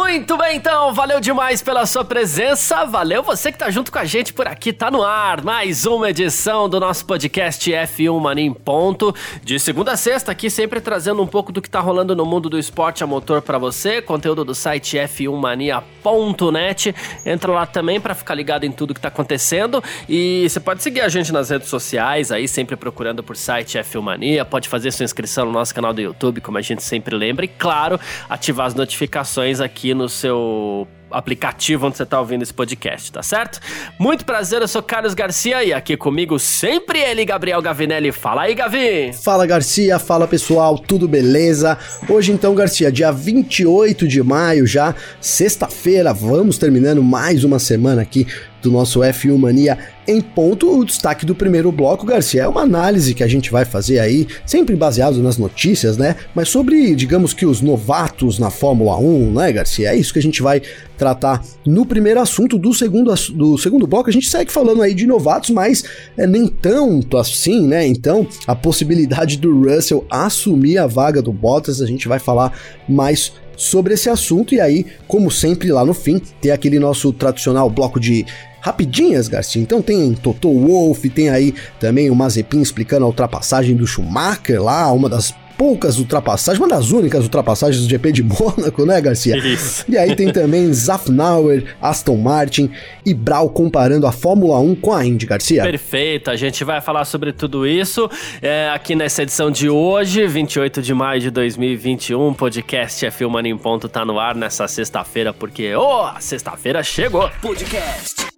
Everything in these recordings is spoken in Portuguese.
Muito bem, então, valeu demais pela sua presença, valeu você que tá junto com a gente por aqui, tá no ar, mais uma edição do nosso podcast F1 Mania em Ponto, de segunda a sexta, aqui sempre trazendo um pouco do que tá rolando no mundo do esporte a motor para você, conteúdo do site f1mania.net, entra lá também para ficar ligado em tudo que tá acontecendo, e você pode seguir a gente nas redes sociais, aí sempre procurando por site F1 Mania, pode fazer sua inscrição no nosso canal do YouTube, como a gente sempre lembra, e claro, ativar as notificações aqui aqui no seu aplicativo onde você está ouvindo esse podcast, tá certo? Muito prazer, eu sou Carlos Garcia e aqui comigo sempre ele, Gabriel Gavinelli. Fala aí, Gavi! Fala, Garcia, fala pessoal, tudo beleza? Hoje então, Garcia, dia 28 de maio já, sexta-feira, vamos terminando mais uma semana aqui do nosso F1 Mania em ponto. O destaque do primeiro bloco, Garcia, é uma análise que a gente vai fazer aí, sempre baseado nas notícias, né? Mas sobre, digamos que os novatos na Fórmula 1, né, Garcia? É isso que a gente vai tratar no primeiro assunto. Do segundo, do segundo bloco, a gente segue falando aí de novatos, mas é nem tanto assim, né? Então, a possibilidade do Russell assumir a vaga do Bottas, a gente vai falar mais sobre esse assunto. E aí, como sempre, lá no fim, tem aquele nosso tradicional bloco de rapidinhas, Garcia. Então tem Toto Wolff, tem aí também o Mazepin explicando a ultrapassagem do Schumacher lá, uma das poucas ultrapassagens, uma das únicas ultrapassagens do GP de Mônaco, né, Garcia? Isso. E aí tem também Zafnauer, Aston Martin e Brau comparando a Fórmula 1 com a Indy, Garcia. Perfeito, a gente vai falar sobre tudo isso é, aqui nessa edição de hoje, 28 de maio de 2021. Podcast é Filmando em Ponto tá no ar nessa sexta-feira, porque, oh, a sexta-feira chegou! Podcast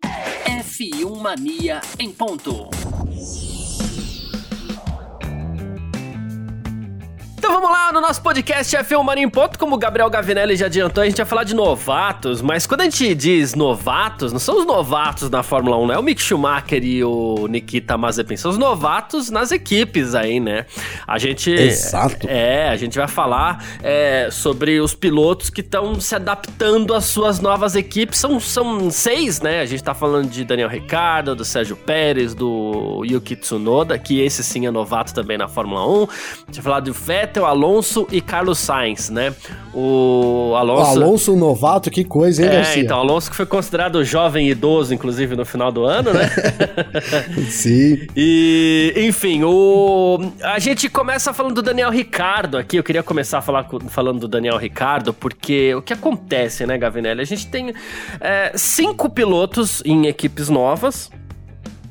F1 Mania em ponto. Então vamos lá, no nosso podcast F1 Mania em Ponto, como o Gabriel Gavinelli já adiantou, a gente vai falar de novatos, mas quando a gente diz novatos, não são os novatos na Fórmula 1, não é o Mick Schumacher e o Nikita Mazepin, são os novatos nas equipes aí, né? A gente... Exato. É, a gente vai falar é, sobre os pilotos que estão se adaptando às suas novas equipes, são, são seis, né? A gente tá falando de Daniel Ricciardo, do Sérgio Pérez, do Yuki Tsunoda, que esse sim é novato também na Fórmula 1, a gente vai falar do Vettel, Vettel, Alonso e Carlos Sainz, né? O Alonso. O Alonso novato, que coisa, hein, é, Garcia? Então, Alonso que foi considerado jovem e idoso, inclusive, no final do ano, né? Sim. E, enfim, o... a gente começa falando do Daniel Ricardo aqui. Eu queria começar a falar falando do Daniel Ricardo, porque o que acontece, né, Gavinelli? A gente tem é, cinco pilotos em equipes novas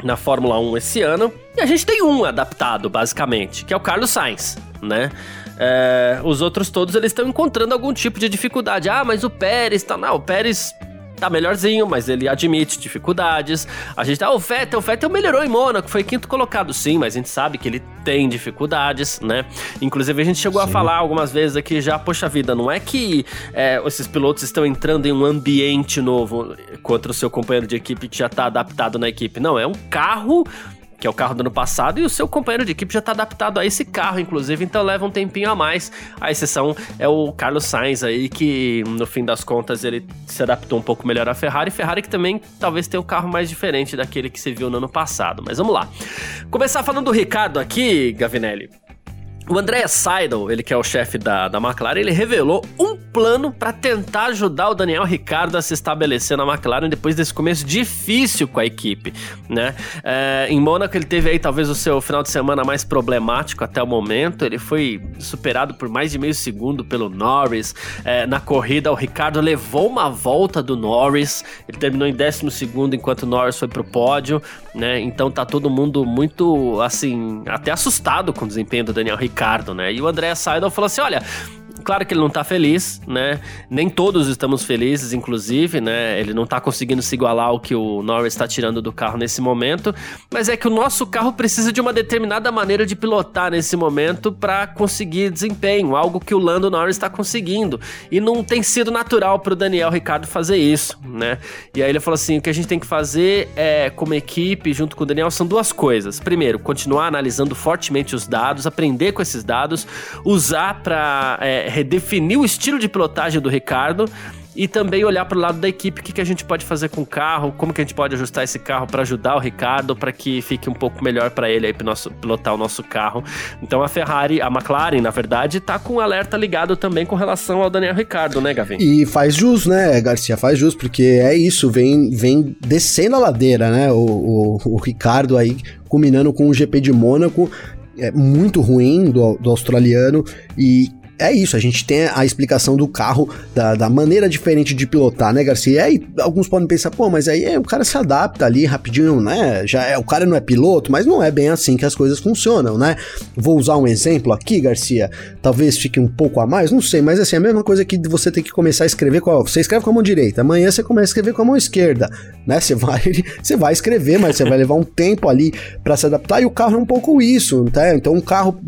na Fórmula 1 esse ano. E a gente tem um adaptado, basicamente, que é o Carlos Sainz, né? É, os outros todos eles estão encontrando algum tipo de dificuldade. Ah, mas o Pérez tá. Não, o Pérez tá melhorzinho, mas ele admite dificuldades. A gente tá, o Vettel, o Vettel melhorou em Mônaco, foi quinto colocado, sim, mas a gente sabe que ele tem dificuldades, né? Inclusive a gente chegou sim. a falar algumas vezes aqui já, poxa vida, não é que é, esses pilotos estão entrando em um ambiente novo contra o seu companheiro de equipe que já tá adaptado na equipe. Não, é um carro que é o carro do ano passado, e o seu companheiro de equipe já está adaptado a esse carro, inclusive, então leva um tempinho a mais. A exceção é o Carlos Sainz aí, que no fim das contas ele se adaptou um pouco melhor à Ferrari. Ferrari que também talvez tenha um carro mais diferente daquele que se viu no ano passado. Mas vamos lá. Começar falando do Ricardo aqui, Gavinelli. O André Seidel, ele que é o chefe da, da McLaren, ele revelou um plano para tentar ajudar o Daniel Ricciardo a se estabelecer na McLaren depois desse começo difícil com a equipe, né? É, em Mônaco ele teve aí talvez o seu final de semana mais problemático até o momento, ele foi superado por mais de meio segundo pelo Norris. É, na corrida o Ricardo levou uma volta do Norris, ele terminou em décimo segundo enquanto o Norris foi pro pódio, né? Então tá todo mundo muito, assim, até assustado com o desempenho do Daniel Ricciardo, né? E o André Seidel falou assim, olha Claro que ele não tá feliz, né? Nem todos estamos felizes, inclusive, né? Ele não tá conseguindo se igualar ao que o Norris está tirando do carro nesse momento, mas é que o nosso carro precisa de uma determinada maneira de pilotar nesse momento para conseguir desempenho, algo que o Lando Norris está conseguindo. E não tem sido natural pro Daniel Ricardo fazer isso, né? E aí ele falou assim: o que a gente tem que fazer é, como equipe, junto com o Daniel, são duas coisas. Primeiro, continuar analisando fortemente os dados, aprender com esses dados, usar para é, redefinir o estilo de pilotagem do Ricardo e também olhar para o lado da equipe, o que, que a gente pode fazer com o carro, como que a gente pode ajustar esse carro para ajudar o Ricardo, para que fique um pouco melhor para ele aí para nosso pilotar o nosso carro. Então a Ferrari, a McLaren, na verdade, tá com um alerta ligado também com relação ao Daniel Ricardo, né, Gavin? E faz jus, né, Garcia, faz jus, porque é isso, vem vem descendo a ladeira, né? O, o, o Ricardo aí culminando com o GP de Mônaco, é muito ruim do, do australiano e é isso, a gente tem a explicação do carro, da, da maneira diferente de pilotar, né, Garcia? E aí alguns podem pensar, pô, mas aí é, o cara se adapta ali rapidinho, né? Já é, o cara não é piloto, mas não é bem assim que as coisas funcionam, né? Vou usar um exemplo aqui, Garcia. Talvez fique um pouco a mais, não sei, mas assim, é a mesma coisa que você tem que começar a escrever com a, você escreve com a mão direita, amanhã você começa a escrever com a mão esquerda, né? Você vai, você vai escrever, mas você vai levar um tempo ali para se adaptar e o carro é um pouco isso, tá? Então um carro,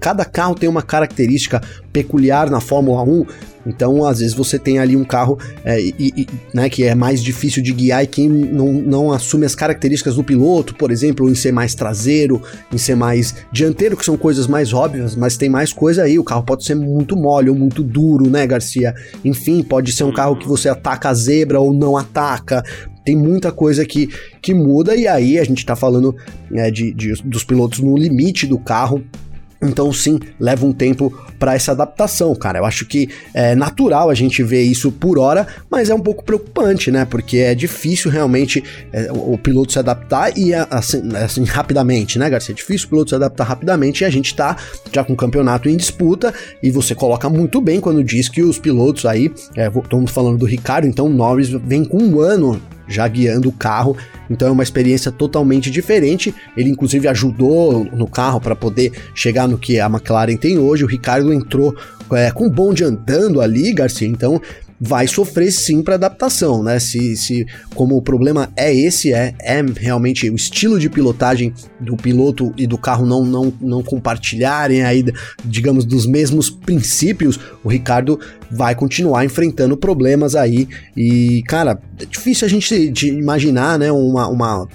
cada carro tem uma característica peculiar na Fórmula 1. Então, às vezes, você tem ali um carro é, e, e, né, que é mais difícil de guiar e que não, não assume as características do piloto, por exemplo, em ser mais traseiro, em ser mais dianteiro, que são coisas mais óbvias, mas tem mais coisa aí. O carro pode ser muito mole ou muito duro, né, Garcia? Enfim, pode ser um carro que você ataca a zebra ou não ataca tem muita coisa que, que muda, e aí a gente tá falando é, de, de, dos pilotos no limite do carro, então, sim, leva um tempo para essa adaptação, cara. Eu acho que é natural a gente ver isso por hora, mas é um pouco preocupante, né? Porque é difícil realmente é, o, o, piloto se adaptar e assim, assim, rapidamente, né, Garcia? É difícil o piloto se adaptar rapidamente e a gente tá já com o campeonato em disputa e você coloca muito bem quando diz que os pilotos aí, é, estamos falando do Ricardo, então Norris vem com um ano já guiando o carro. Então é uma experiência totalmente diferente. Ele inclusive ajudou no carro para poder chegar no que a McLaren tem hoje. O Ricardo entrou é, com o bonde andando ali, Garcia. Então vai sofrer sim para adaptação, né? Se, se como o problema é esse, é, é realmente o estilo de pilotagem do piloto e do carro não, não, não compartilharem aí, digamos, dos mesmos princípios, o Ricardo vai continuar enfrentando problemas aí. E, cara, é difícil a gente de imaginar, né, uma, uma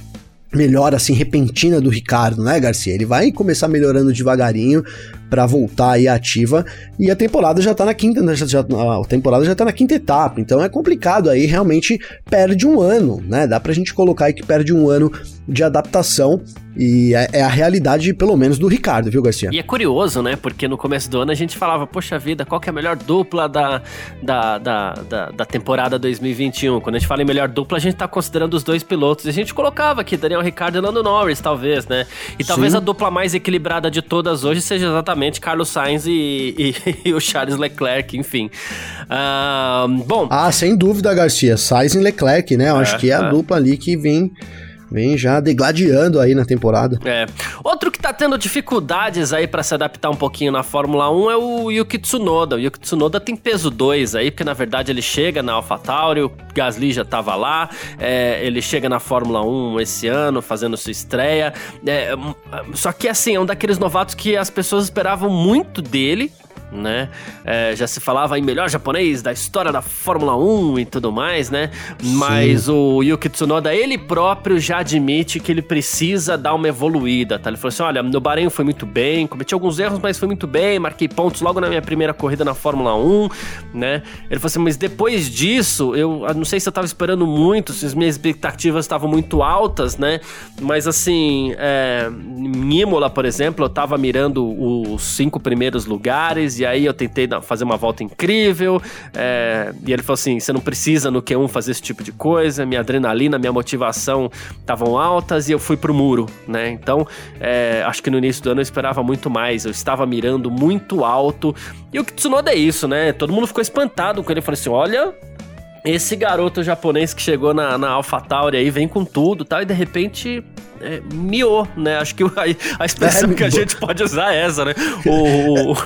melhora assim repentina do Ricardo, né, Garcia? Ele vai começar melhorando devagarinho, para voltar aí ativa. E a temporada já tá na quinta, né? já, já, a temporada já tá na quinta etapa, então é complicado aí, realmente perde um ano, né? Dá pra gente colocar aí que perde um ano de adaptação e é, é, a realidade, pelo menos, do Ricardo, viu, Garcia? E é curioso, né? Porque no começo do ano a gente falava, poxa vida, qual que é a melhor dupla da, da, da, da, da temporada 2021? Quando a gente fala em melhor dupla, a gente tá considerando os dois pilotos. E a gente colocava aqui Daniel Ricardo e Lando Norris, talvez, né? E talvez Sim. a dupla mais equilibrada de todas hoje seja exatamente Carlos Sainz e, e, e o Charles Leclerc, enfim. Uh, bom. Ah, sem dúvida, Garcia. Sainz e Leclerc, né? Eu é, acho que é a é. dupla ali que vem vem já degladiando aí na temporada. É. Outro que tá tendo dificuldades aí para se adaptar um pouquinho na Fórmula 1 é o Yuki Tsunoda. O Yuki Tsunoda tem peso 2 aí, porque na verdade ele chega na AlphaTauri, o Gasly já tava lá, é, ele chega na Fórmula 1 esse ano, fazendo sua estreia. É, só que assim, é um daqueles novatos que as pessoas esperavam muito dele, né? É, já se falava em melhor japonês da história da Fórmula 1 e tudo mais, né? Mas Sim. o Yuki Tsunoda, ele próprio já admite que ele precisa dar uma evoluída, tá? Ele falou assim: olha, no Bahrein foi muito bem, cometi alguns erros, mas foi muito bem, marquei pontos logo na minha primeira corrida na Fórmula 1, né? Ele falou assim: mas depois disso, eu não sei se eu tava esperando muito, se as minhas expectativas estavam muito altas, né? Mas assim, é, em Imola, por exemplo, eu tava mirando os cinco primeiros lugares e aí eu tentei fazer uma volta incrível. É, e ele falou assim: você não precisa no Q1 fazer esse tipo de coisa. Minha adrenalina, minha motivação estavam altas e eu fui pro muro, né? Então, é, acho que no início do ano eu esperava muito mais. Eu estava mirando muito alto. E o Tsunoda é isso, né? Todo mundo ficou espantado com ele. Falou assim: olha, esse garoto japonês que chegou na, na AlphaTauri aí vem com tudo tal, e de repente é, miou, né? Acho que a, a expressão é, que a gente pode usar é essa, né? O, o,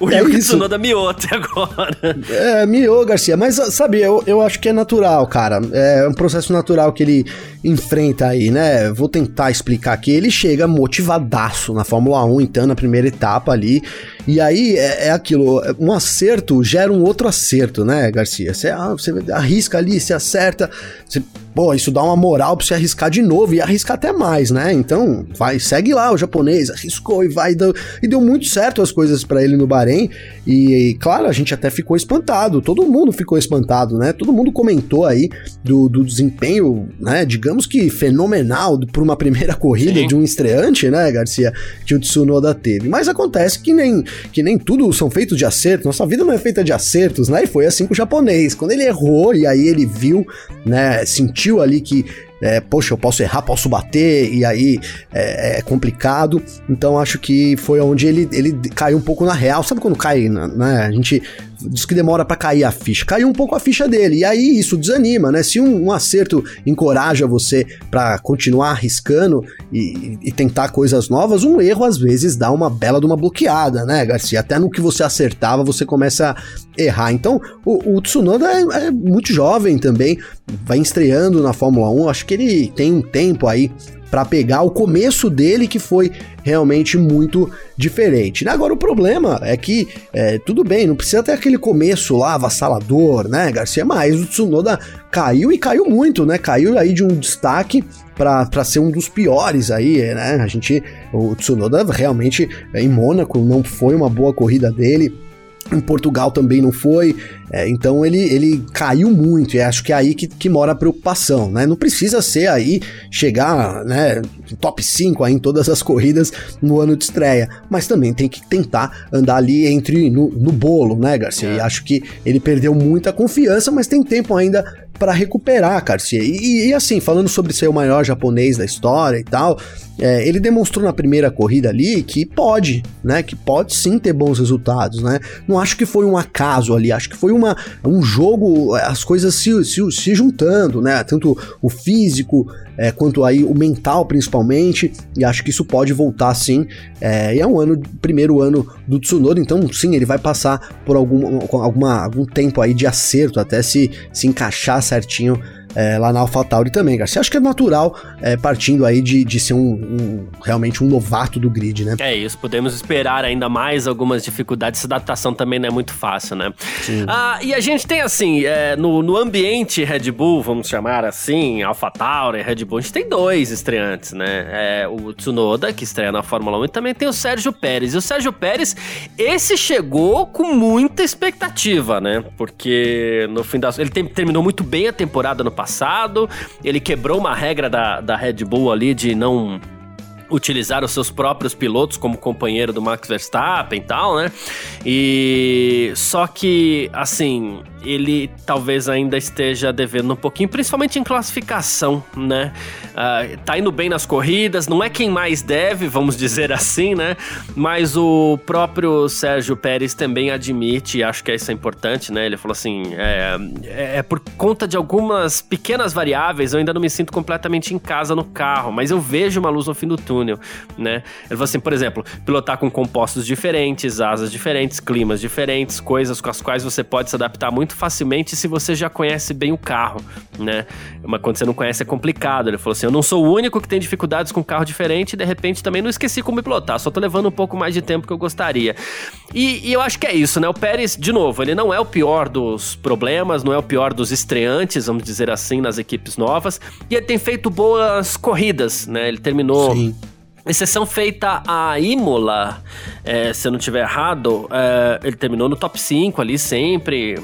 o é Yuki Tsunoda miou até agora. É, miou, Garcia. Mas, sabe, eu, eu acho que é natural, cara. É um processo natural que ele enfrenta aí, né? Vou tentar explicar aqui. Ele chega motivadaço na Fórmula 1, então, na primeira etapa ali. E aí é, é aquilo, um acerto gera um outro acerto, né, Garcia? Você, ah, você arrisca ali, você acerta, você pô, isso dá uma moral pra você arriscar de novo e arriscar até mais, né? Então, vai, segue lá o japonês, arriscou e vai, deu, e deu muito certo as coisas para ele no Bahrein. E, e, claro, a gente até ficou espantado, todo mundo ficou espantado, né? Todo mundo comentou aí do, do desempenho, né? Digamos que fenomenal por uma primeira corrida Sim. de um estreante, né, Garcia, que o Tsunoda teve. Mas acontece que nem, que nem tudo são feitos de acertos, nossa vida não é feita de acertos, né? E foi assim com o japonês. Quando ele errou e aí ele viu, né, sentiu ali que é, poxa, eu posso errar, posso bater, e aí é, é, complicado. Então acho que foi onde ele, ele caiu um pouco na real. Sabe quando cai, né? A gente diz que demora para cair a ficha. Caiu um pouco a ficha dele. E aí isso desanima, né? Se um, um acerto encoraja você para continuar arriscando e, e, tentar coisas novas, um erro às vezes dá uma bela de uma bloqueada, né, Garcia? Até no que você acertava, você começa a errar. Então, o, o Tsunoda é, é muito jovem também, vai estreando na Fórmula 1. Acho que ele tem um tempo aí para pegar o começo dele que foi realmente muito diferente. Agora o problema é que é, tudo bem, não precisa ter aquele começo lá avassalador, né, Garcia? Mas o Tsunoda caiu e caiu muito, né? Caiu aí de um destaque para ser um dos piores aí, né? A gente, o Tsunoda realmente em Mônaco não foi uma boa corrida dele em Portugal também não foi, é, então ele, ele caiu muito, e acho que é aí que, que mora a preocupação, né? Não precisa ser aí chegar, né, top 5 aí em todas as corridas no ano de estreia, mas também tem que tentar andar ali entre no, no bolo, né, Garcia? É. E acho que ele perdeu muita confiança, mas tem tempo ainda para recuperar, Garcia. E, e, assim, falando sobre ser o maior japonês da história e tal, é, ele demonstrou na primeira corrida ali que pode, né? Que pode sim ter bons resultados, né? Não acho que foi um acaso ali, acho que foi uma, um jogo, as coisas se, se, se juntando, né? Tanto o físico é, quanto aí o mental principalmente, e acho que isso pode voltar sim. É, e é um ano, primeiro ano do Tsunoda, então sim, ele vai passar por algum, alguma, algum tempo aí de acerto até se, se encaixar certinho é, lá na AlphaTauri também, Garcia. Acho que é natural, é, partindo aí de, de ser um, um, realmente um novato do grid, né? É isso, podemos esperar ainda mais algumas dificuldades. Essa adaptação também não é muito fácil, né? Sim. Ah, e a gente tem assim, é, no, no ambiente Red Bull, vamos chamar assim, AlphaTauri, Red Bull, a gente tem dois estreantes, né? É, o Tsunoda, que estreia na Fórmula 1, e também tem o Sérgio Pérez. E o Sérgio Pérez, esse chegou com muita expectativa, né? Porque no fim das... Ele tem, terminou muito bem a temporada no passado passado. Ele quebrou uma regra da, da Red Bull ali de não utilizar os seus próprios pilotos como companheiro do Max Verstappen e tal, né? E só que assim, ele talvez ainda esteja devendo um pouquinho, principalmente em classificação, né? Uh, tá indo bem nas corridas, não é quem mais deve, vamos dizer assim, né? Mas o próprio Sérgio Pérez também admite, e acho que isso é importante, né? Ele falou assim: é, é, é por conta de algumas pequenas variáveis, eu ainda não me sinto completamente em casa no carro, mas eu vejo uma luz no fim do túnel, né? Ele falou assim, por exemplo, pilotar com compostos diferentes, asas diferentes, climas diferentes, coisas com as quais você pode se adaptar muito muito facilmente se você já conhece bem o carro, né? Mas quando você não conhece é complicado. Ele falou assim: eu não sou o único que tem dificuldades com carro diferente e de repente também não esqueci como pilotar, só tô levando um pouco mais de tempo que eu gostaria. E, e eu acho que é isso, né? O Pérez, de novo, ele não é o pior dos problemas, não é o pior dos estreantes, vamos dizer assim, nas equipes novas, e ele tem feito boas corridas, né? Ele terminou. Sim. Exceção feita a Imola, é, se eu não estiver errado, é, ele terminou no top 5 ali sempre,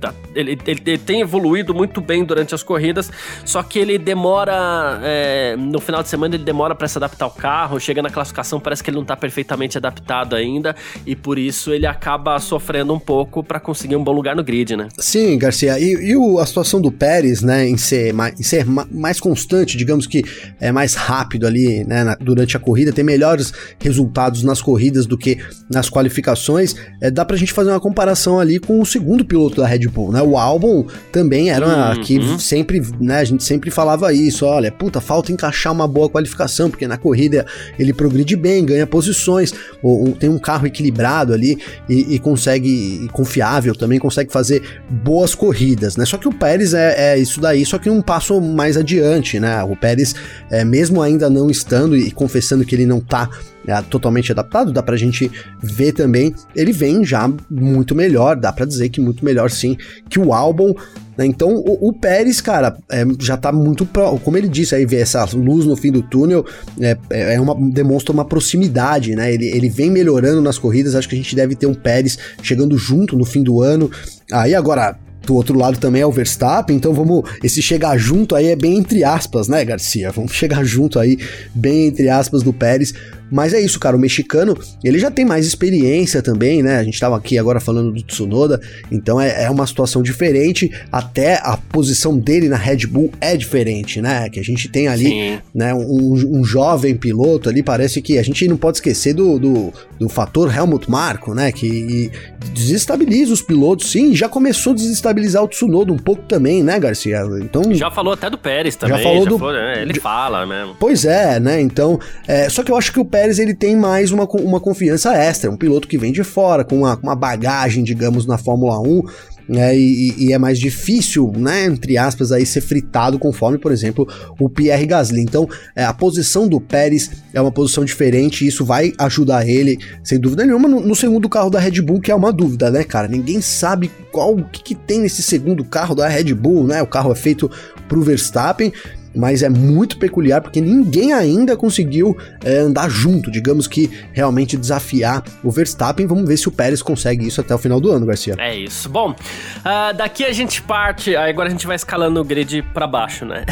Tá, ele, ele, ele, tem evoluído muito bem durante as corridas, só que ele demora. É, no final de semana, ele demora para se adaptar ao carro. Chega na classificação, parece que ele não tá perfeitamente adaptado ainda, e por isso ele acaba sofrendo um pouco para conseguir um bom lugar no grid, né? Sim, Garcia. E, e o, a situação do Pérez, né, em ser, mais, em ser mais constante, digamos que é mais rápido ali, né, na, durante a corrida, tem melhores resultados nas corridas do que nas qualificações, é, dá pra gente fazer uma comparação ali com o segundo piloto da Red Red Bull, né? O álbum também era uhum. que sempre, né, a gente sempre falava isso, olha, puta, falta encaixar uma boa qualificação, porque na corrida ele progride bem, ganha posições, ou, tem um carro equilibrado ali e, e consegue, e confiável também, consegue fazer boas corridas, né? Só que o Pérez é, é, isso daí, só que um passo mais adiante, né? O Pérez, é, mesmo ainda não estando e confessando que ele não tá é, totalmente adaptado, dá pra gente ver também, ele vem já muito melhor, dá pra dizer que muito melhor sim que o álbum. Né? Então o, o, Pérez, cara, é, já tá muito. Pro, como ele disse, aí ver essa luz no fim do túnel é, é, é uma, demonstra uma proximidade, né? Ele, ele vem melhorando nas corridas. Acho que a gente deve ter um Pérez chegando junto no fim do ano. Aí agora, do outro lado também é o Verstappen, então vamos. Esse chegar junto aí é bem entre aspas, né, Garcia? Vamos chegar junto aí, bem entre aspas, do Pérez. Mas é isso, cara. O mexicano, ele já tem mais experiência também, né? A gente tava aqui agora falando do Tsunoda, então é, é uma situação diferente. Até a posição dele na Red Bull é diferente, né? Que a gente tem ali, né? Um, um, jovem piloto ali. Parece que a gente não pode esquecer do, do, do fator Helmut Marko, né? Que desestabiliza os pilotos, sim. Já começou a desestabilizar o Tsunoda um pouco também, né, Garcia? Então. Já falou até do Pérez também. Já falou já do. Falou, né? Ele fala mesmo. Pois é, né? Então. É... Só que eu acho que o Pérez Pérez ele tem mais uma, uma confiança extra, um piloto que vem de fora, com uma, uma bagagem, digamos, na Fórmula 1, né, e, e, é mais difícil, né, entre aspas, aí ser fritado conforme, por exemplo, o Pierre Gasly. Então, é, a posição do Pérez é uma posição diferente e isso vai ajudar ele, sem dúvida nenhuma, no, no, segundo carro da Red Bull, que é uma dúvida, né, cara? Ninguém sabe qual o que, que tem nesse segundo carro da Red Bull, né? O carro é feito pro Verstappen mas é muito peculiar porque ninguém ainda conseguiu é, andar junto, digamos que realmente desafiar o Verstappen. Vamos ver se o Pérez consegue isso até o final do ano, Garcia. É isso. Bom, uh, daqui a gente parte, agora a gente vai escalando o grid para baixo, né?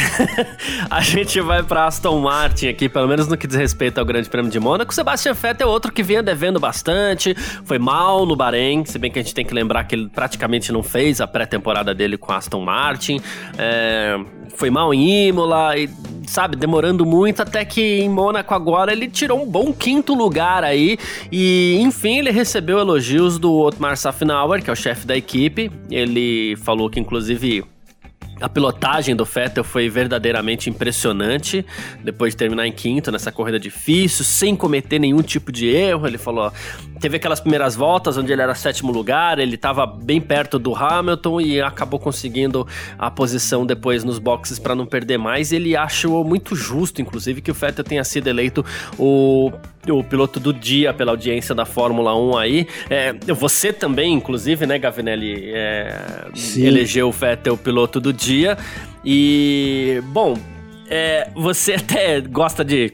a gente vai para Aston Martin aqui, pelo menos no que diz respeito ao Grande Prêmio de Mônaco. Sebastian Vettel é outro que vinha devendo bastante, foi mal no Bahrein, se bem que a gente tem que lembrar que ele praticamente não fez a pré-temporada dele com Aston Martin. É, foi mal em Imola e, sabe, demorando muito até que em Mônaco agora ele tirou um bom quinto lugar aí e, enfim, ele recebeu elogios do Otmar Safnauer, que é o chefe da equipe. Ele falou que, inclusive, a pilotagem do Vettel foi verdadeiramente impressionante. Depois de terminar em quinto nessa corrida difícil, sem cometer nenhum tipo de erro, ele falou: teve aquelas primeiras voltas onde ele era sétimo lugar, ele estava bem perto do Hamilton e acabou conseguindo a posição depois nos boxes para não perder mais. Ele achou muito justo, inclusive, que o Vettel tenha sido eleito o o piloto do dia pela audiência da Fórmula 1 aí. É, você também, inclusive, né, Gavinelli, é, elegeu o Vettel o piloto do dia. E, bom, é, você até gosta de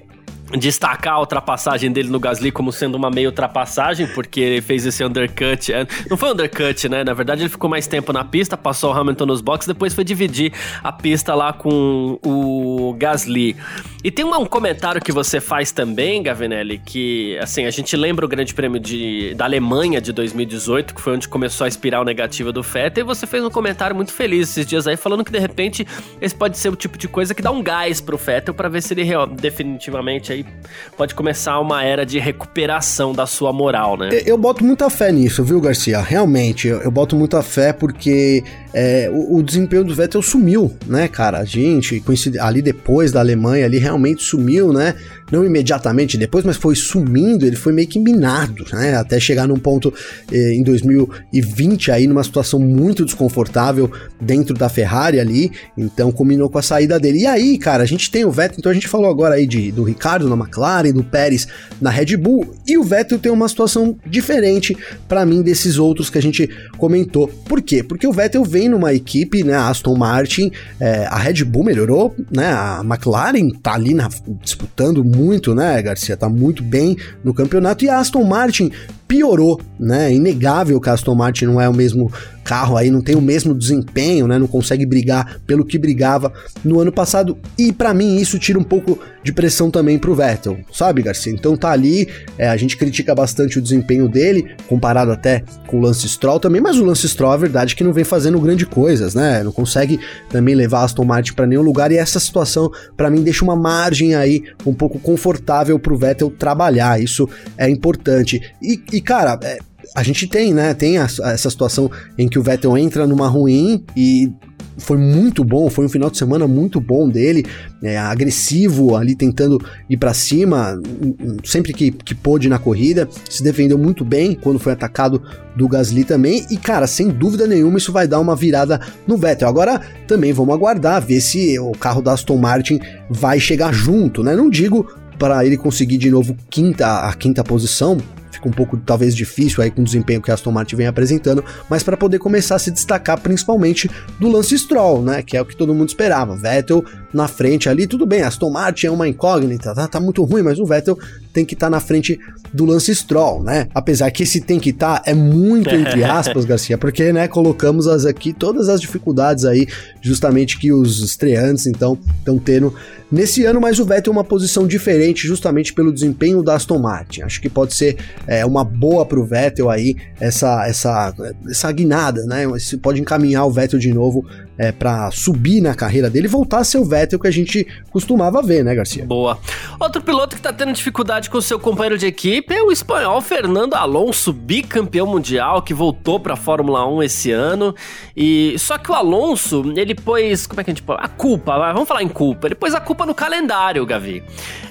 destacar a ultrapassagem dele no Gasly como sendo uma meia ultrapassagem, porque ele fez esse undercut. É, não foi undercut, né? Na verdade, ele ficou mais tempo na pista, passou o Hamilton nos boxes, depois foi dividir a pista lá com o Gasly. E tem um, comentário que você faz também, Gavinelli, que, assim, a gente lembra o Grande Prêmio de, da Alemanha de 2018, que foi onde começou a espiral negativa do Vettel, e você fez um comentário muito feliz esses dias aí, falando que, de repente, esse pode ser o tipo de coisa que dá um gás pro Vettel para ver se ele definitivamente aí pode começar uma era de recuperação da sua moral, né? Eu boto muita fé nisso, viu, Garcia? Realmente, eu, eu boto muita fé porque é, o, o, desempenho do Vettel sumiu, né, cara? A gente, ali depois da Alemanha, ali realmente sumiu, né? Não imediatamente depois, mas foi sumindo, ele foi meio que minado, né? Até chegar num ponto eh, em 2020 aí numa situação muito desconfortável dentro da Ferrari ali, então combinou com a saída dele. E aí, cara, a gente tem o Vettel, então a gente falou agora aí de, do Ricardo na McLaren, do Pérez na Red Bull, e o Vettel tem uma situação diferente para mim desses outros que a gente comentou. Por quê? Porque o Vettel vem numa equipe, né, Aston Martin, eh, a Red Bull melhorou, né, a McLaren tá ali na, disputando muito, né, Garcia? Tá muito bem no campeonato. E a Aston Martin piorou, né? É inegável que a Aston Martin não é o mesmo carro aí, não tem o mesmo desempenho, né? Não consegue brigar pelo que brigava no ano passado. E para mim isso tira um pouco de pressão também pro Vettel, sabe, Garcia? Então tá ali, é, a gente critica bastante o desempenho dele, comparado até com o Lance Stroll também, mas o Lance Stroll, a verdade, é que não vem fazendo grande coisas, né? Não consegue também levar Aston Martin para nenhum lugar e essa situação para mim deixa uma margem aí um pouco confortável pro Vettel trabalhar. Isso é importante. E, e cara, é, a gente tem, né? Tem a, essa situação em que o Vettel entra numa ruim e foi muito bom, foi um final de semana muito bom dele, é, agressivo ali tentando ir para cima, sempre que, que pôde na corrida, se defendeu muito bem quando foi atacado do Gasly também, e cara, sem dúvida nenhuma isso vai dar uma virada no Vettel. Agora também vamos aguardar, ver se o carro da Aston Martin vai chegar junto, né? Não digo para ele conseguir de novo quinta, a quinta posição, fica um pouco talvez difícil aí com o desempenho que a Aston Martin vem apresentando, mas para poder começar a se destacar principalmente do Lance Stroll, né, que é o que todo mundo esperava. Vettel na frente ali, tudo bem, Aston Martin é uma incógnita, tá, tá muito ruim, mas o Vettel tem que estar tá na frente do Lance Stroll, né? Apesar que esse tem que estar tá, é muito entre aspas, Garcia, porque, né, colocamos as aqui todas as dificuldades aí, justamente que os estreantes então estão tendo nesse ano, mas o Vettel é uma posição diferente justamente pelo desempenho da Aston Martin. Acho que pode ser é, uma boa pro Vettel aí essa essa essa guinada, né? Pode encaminhar o Vettel de novo é, para subir na carreira dele e voltar a ser o Vettel que a gente costumava ver, né, Garcia? Boa. Outro piloto que tá tendo dificuldade com seu companheiro de equipe é o espanhol Fernando Alonso, bicampeão mundial, que voltou pra Fórmula 1 esse ano. E só que o Alonso, ele pôs. Como é que a gente pôs? A culpa, vamos falar em culpa. Ele pôs a culpa no calendário, Gavi.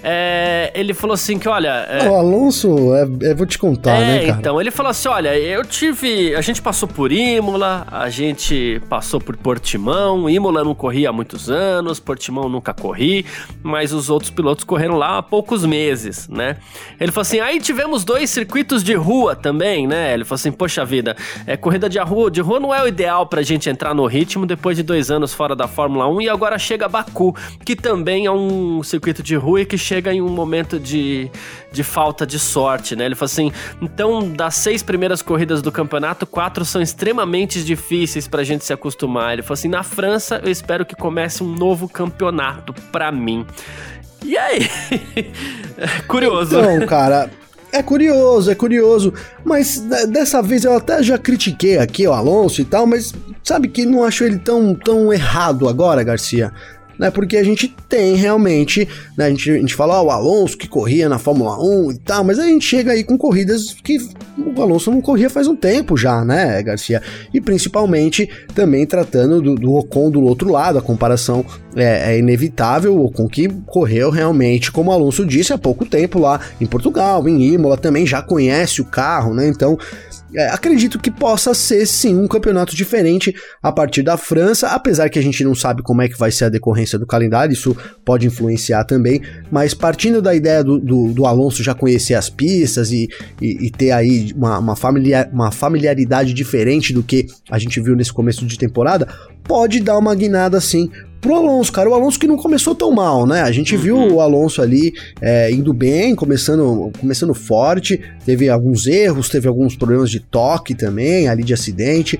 É, ele falou assim que, olha. É... O Alonso, é, vou te contar, é, né, cara? Então, ele falou assim: olha, eu tive. A gente passou por Imola, a gente passou por Portimão. Imola não corria há muitos anos, Portimão nunca corri, mas os outros pilotos correram lá há poucos meses, né? Ele falou assim: aí tivemos dois circuitos de rua também, né? Ele falou assim: poxa vida, é, corrida de rua, de rua não é o ideal pra gente entrar no ritmo depois de dois anos fora da Fórmula 1 e agora chega Baku, que também é um circuito de rua e que chega em um momento de, de falta de sorte, né? Ele falou assim: então das seis primeiras corridas do campeonato, quatro são extremamente difíceis pra gente se acostumar. Ele falou assim: na França, eu espero que comece um novo campeonato para mim. E aí? curioso. Então, cara, é curioso, é curioso. Mas dessa vez eu até já critiquei aqui o Alonso e tal, mas sabe que não acho ele tão, tão errado agora, Garcia né? Porque a gente tem realmente, né? A gente, a gente fala, ó, o Alonso que corria na Fórmula 1 e tal, mas a gente chega aí com corridas que o Alonso não corria faz um tempo já, né, Garcia? E principalmente também tratando do, do Ocon do outro lado, a comparação é, é inevitável, o Ocon que correu realmente, como o Alonso disse, há pouco tempo lá em Portugal, em Imola, também já conhece o carro, né? Então é, acredito que possa ser sim um campeonato diferente a partir da França, apesar que a gente não sabe como é que vai ser a decorrência do calendário, isso pode influenciar também, mas partindo da ideia do, do, do Alonso já conhecer as pistas e, e, e ter aí uma, uma, familiar, uma familiaridade diferente do que a gente viu nesse começo de temporada, pode dar uma guinada assim pro Alonso, cara. O Alonso que não começou tão mal, né? A gente uhum. viu o Alonso ali é, indo bem, começando, começando forte, teve alguns erros, teve alguns problemas de toque também, ali de acidente.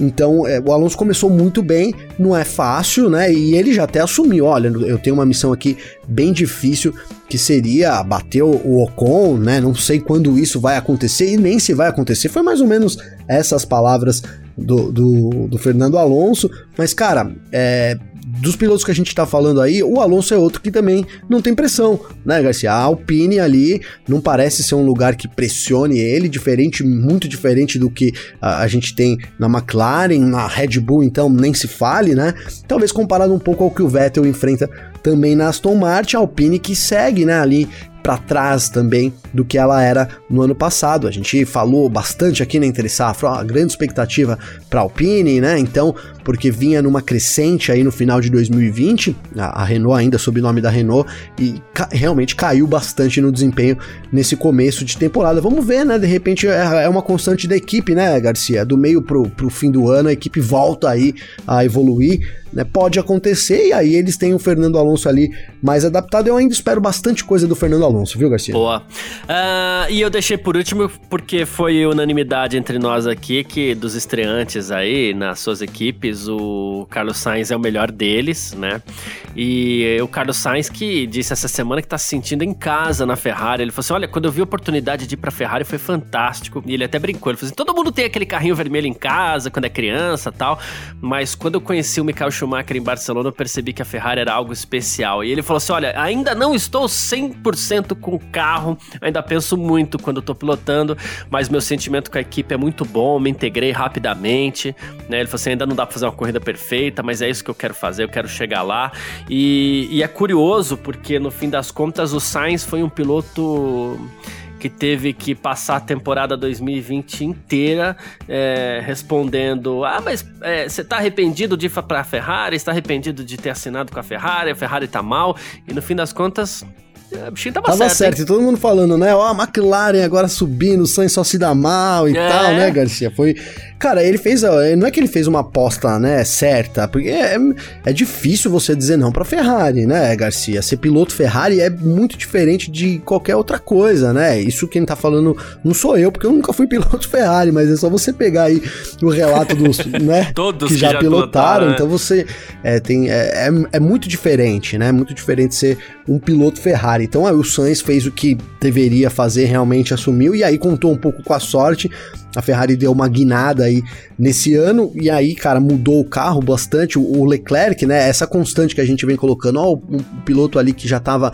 Então, é, o Alonso começou muito bem, não é fácil, né? E ele já até assumiu: olha, eu tenho uma missão aqui bem difícil, que seria bater o, Ocon, né? Não sei quando isso vai acontecer e nem se vai acontecer. Foi mais ou menos essas palavras do, do, do Fernando Alonso. Mas, cara, é, dos pilotos que a gente tá falando aí, o Alonso é outro que também não tem pressão, né, Garcia? A Alpine ali não parece ser um lugar que pressione ele, diferente, muito diferente do que a, a gente tem na McLaren, na Red Bull, então nem se fale, né? Talvez comparado um pouco ao que o Vettel enfrenta também na Aston Martin, a Alpine que segue, né, ali para trás também do que ela era no ano passado. A gente falou bastante aqui na Entre Safra, a grande expectativa para Alpine, né? Então, porque vinha numa crescente aí no final de 2020, a, a Renault ainda sob o nome da Renault e ca realmente caiu bastante no desempenho nesse começo de temporada. Vamos ver, né? De repente é, é uma constante da equipe, né, Garcia? Do meio pro, pro fim do ano a equipe volta aí a evoluir né? Pode acontecer e aí eles têm o Fernando Alonso ali mais adaptado. Eu ainda espero bastante coisa do Fernando Alonso, viu, Garcia? Boa. Uh, e eu deixei por último porque foi unanimidade entre nós aqui que dos estreantes aí nas suas equipes, o Carlos Sainz é o melhor deles, né? E o Carlos Sainz que disse essa semana que tá se sentindo em casa na Ferrari. Ele falou assim: olha, quando eu vi a oportunidade de ir pra Ferrari foi fantástico. E ele até brincou. Ele falou assim: todo mundo tem aquele carrinho vermelho em casa quando é criança tal. Mas quando eu conheci o Michael Schumacher em Barcelona, eu percebi que a Ferrari era algo especial. E ele falou assim: olha, ainda não estou 100% com o carro, ainda penso muito quando tô pilotando, mas meu sentimento com a equipe é muito bom, me integrei rapidamente. Né? Ele falou assim: ainda não dá pra fazer uma corrida perfeita, mas é isso que eu quero fazer, eu quero chegar lá. E, e é curioso, porque no fim das contas, o Sainz foi um piloto que teve que passar a temporada 2020 inteira é, respondendo: Ah, mas é, você tá arrependido de ir pra Ferrari? Está arrependido de ter assinado com a Ferrari? A Ferrari tá mal? E no fim das contas, é, o bichinho tava, tava certo. certo. E todo mundo falando, né? Ó, a McLaren agora subindo, o Sainz só se dá mal e é. tal, né, Garcia? Foi. Cara, ele fez. Não é que ele fez uma aposta, né, certa, porque é, é difícil você dizer não pra Ferrari, né, Garcia? Ser piloto Ferrari é muito diferente de qualquer outra coisa, né? Isso quem tá falando não sou eu, porque eu nunca fui piloto Ferrari, mas é só você pegar aí o relato dos, né? Todos que, que já, já pilotaram, né? então você. É, tem, é, é, é muito diferente, né? Muito diferente ser um piloto Ferrari. Então aí o Sainz fez o que deveria fazer, realmente assumiu, e aí contou um pouco com a sorte. A Ferrari deu uma guinada aí nesse ano, e aí, cara, mudou o carro bastante. O Leclerc, né? Essa constante que a gente vem colocando, ó, um piloto ali que já tava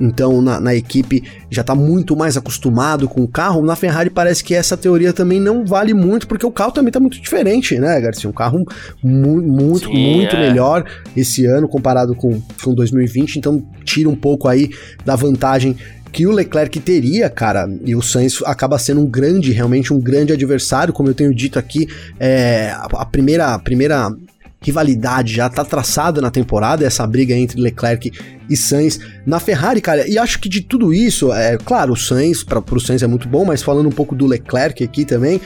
então na, na, equipe já está muito mais acostumado com o carro. Na Ferrari parece que essa teoria também não vale muito, porque o carro também está muito diferente, né, Garcia? Um carro mu muito, Sim, muito é. melhor esse ano comparado com, com 2020, então tira um pouco aí da vantagem que o Leclerc teria, cara, e o Sainz acaba sendo um grande, realmente um grande adversário, como eu tenho dito aqui, é, a primeira, a primeira rivalidade já tá traçada na temporada, essa briga entre Leclerc e Sainz na Ferrari, cara. E acho que de tudo isso, é claro, o Sainz, para pro Sainz é muito bom, mas falando um pouco do Leclerc aqui também,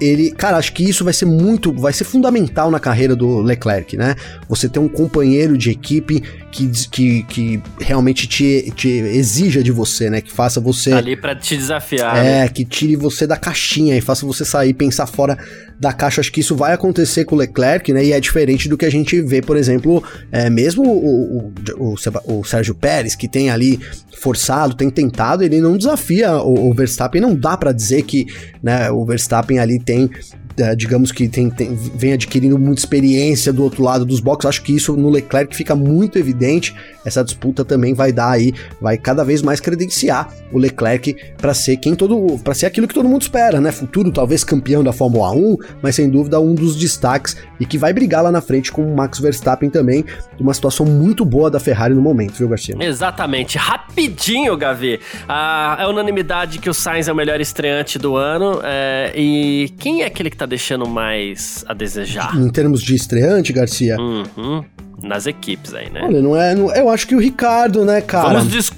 ele, cara, acho que isso vai ser muito, vai ser fundamental na carreira do Leclerc, né? Você ter um companheiro de equipe que, que, que realmente te, te exija de você, né? Que faça você. Tá ali para te desafiar. É, né? que tire você da caixinha e faça você sair, pensar fora da caixa. Acho que isso vai acontecer com o Leclerc, né? E é diferente do que a gente vê, por exemplo, é, mesmo o, o, o, o Sérgio Pérez, que tem ali forçado, tem tentado, ele não desafia o, o Verstappen. Não dá para dizer que né, o Verstappen ali tem é, digamos que tem, tem, vem adquirindo muita experiência do outro lado dos boxes. Acho que isso no Leclerc fica muito evidente. Essa disputa também vai dar aí, vai cada vez mais credenciar o Leclerc para ser quem todo, para ser aquilo que todo mundo espera, né? Futuro talvez campeão da Fórmula 1, mas sem dúvida um dos destaques e que vai brigar lá na frente com o Max Verstappen também, uma situação muito boa da Ferrari no momento, viu, Garcia? Exatamente. Rapidinho, Gavi. A, a unanimidade que o Sainz é o melhor estreante do ano. É, e quem é aquele que tá deixando mais a desejar? Em termos de estreante, Garcia? Uhum nas equipes aí, né? Olha, não é. Não, eu acho que o Ricardo, né, cara? Vamos disc...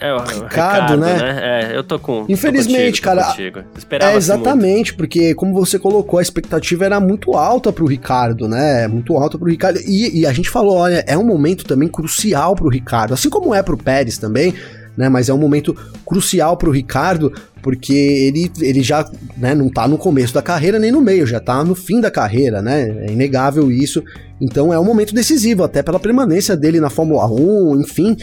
é, o Ricardo, Ricardo né? né? É, eu tô com. Infelizmente, tô contigo, cara. Esperava é exatamente, muito. porque como você colocou, a expectativa era muito alta pro Ricardo, né? Muito alta pro Ricardo. E, e a gente falou, olha, é um momento também crucial pro Ricardo, assim como é pro Pérez também né? Mas é um momento crucial para o Ricardo, porque ele, ele já né, não está no começo da carreira nem no meio, já está no fim da carreira, né? É inegável isso. Então é um momento decisivo, até pela permanência dele na Fórmula 1, enfim.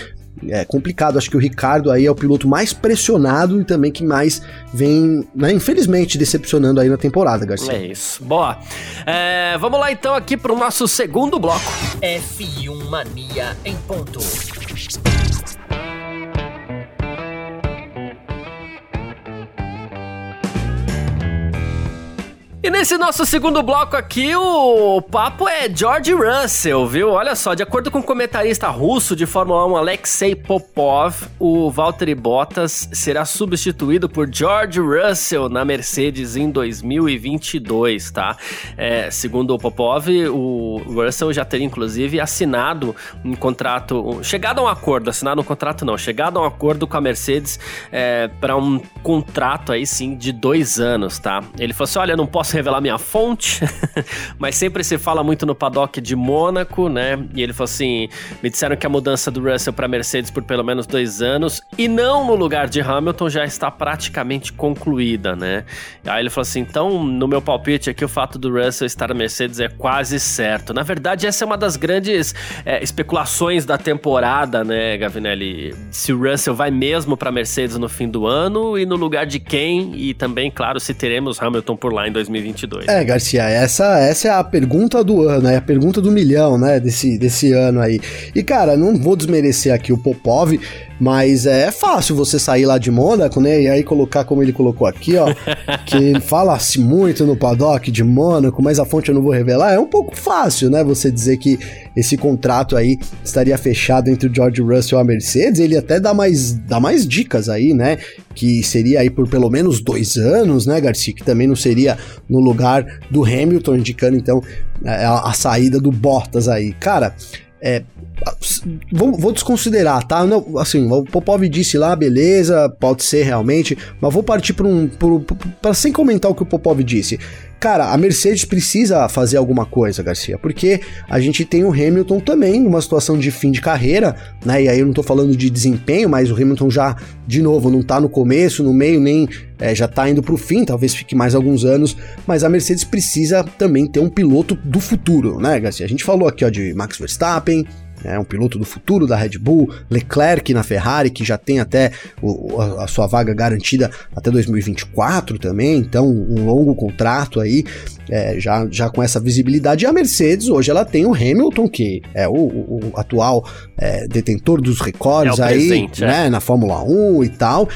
É complicado, acho que o Ricardo aí é o piloto mais pressionado e também que mais vem, né, infelizmente, decepcionando aí na temporada, Garcia. É isso. Boa. É, vamos lá então aqui para o nosso segundo bloco. F1 Mania em ponto. E nesse nosso segundo bloco aqui, o papo é George Russell, viu? Olha só, de acordo com o comentarista russo de Fórmula 1 Alexei Popov, o Valtteri Bottas será substituído por George Russell na Mercedes em 2022, tá? É, segundo o Popov, o Russell já teria inclusive assinado um contrato, chegado a um acordo, assinado um contrato não, chegado a um acordo com a Mercedes é, para um contrato aí sim de dois anos, tá? Ele falou assim: olha, não posso revelar minha fonte, mas sempre se fala muito no paddock de Mônaco, né? E ele falou assim: me disseram que a mudança do Russell para Mercedes por pelo menos dois anos e não no lugar de Hamilton já está praticamente concluída, né? Aí ele falou assim: então, no meu palpite aqui, o fato do Russell estar na Mercedes é quase certo. Na verdade, essa é uma das grandes é, especulações da temporada, né, Gavinelli? Se o Russell vai mesmo para Mercedes no fim do ano e no lugar de quem, e também, claro, se teremos Hamilton por lá em 2022. 2022? É, Garcia, essa, essa é a pergunta do ano, é a pergunta do milhão, né, desse, desse ano aí. E, cara, não vou desmerecer aqui o Popov, mas é fácil você sair lá de Mônaco, né? E aí colocar como ele colocou aqui, ó. que fala-se muito no paddock de Mônaco, mas a fonte eu não vou revelar. É um pouco fácil, né? Você dizer que esse contrato aí estaria fechado entre o George Russell e a Mercedes. Ele até dá mais, dá mais dicas aí, né? Que seria aí por pelo menos dois anos, né, Garcia? Que também não seria no lugar do Hamilton, indicando então a, a saída do Bottas aí. Cara, é, Vou, vou, desconsiderar, tá? Não, assim, o Popov disse lá, beleza, pode ser realmente, mas vou partir para um. para sem comentar o que o Popov disse. Cara, a Mercedes precisa fazer alguma coisa, Garcia, porque a gente tem o Hamilton também numa situação de fim de carreira, né? E aí eu não tô falando de desempenho, mas o Hamilton já, de novo, não tá no começo, no meio, nem é, já tá indo pro fim, talvez fique mais alguns anos, mas a Mercedes precisa também ter um piloto do futuro, né, Garcia? A gente falou aqui, ó, de Max Verstappen, é um piloto do futuro da Red Bull, Leclerc na Ferrari, que já tem até o, a, a, sua vaga garantida até 2024 também, então um longo contrato aí, é, já, já com essa visibilidade. E a Mercedes hoje ela tem o Hamilton, que é o, o, o atual é, detentor dos recordes é aí, presente, é. né, na Fórmula 1 e tal.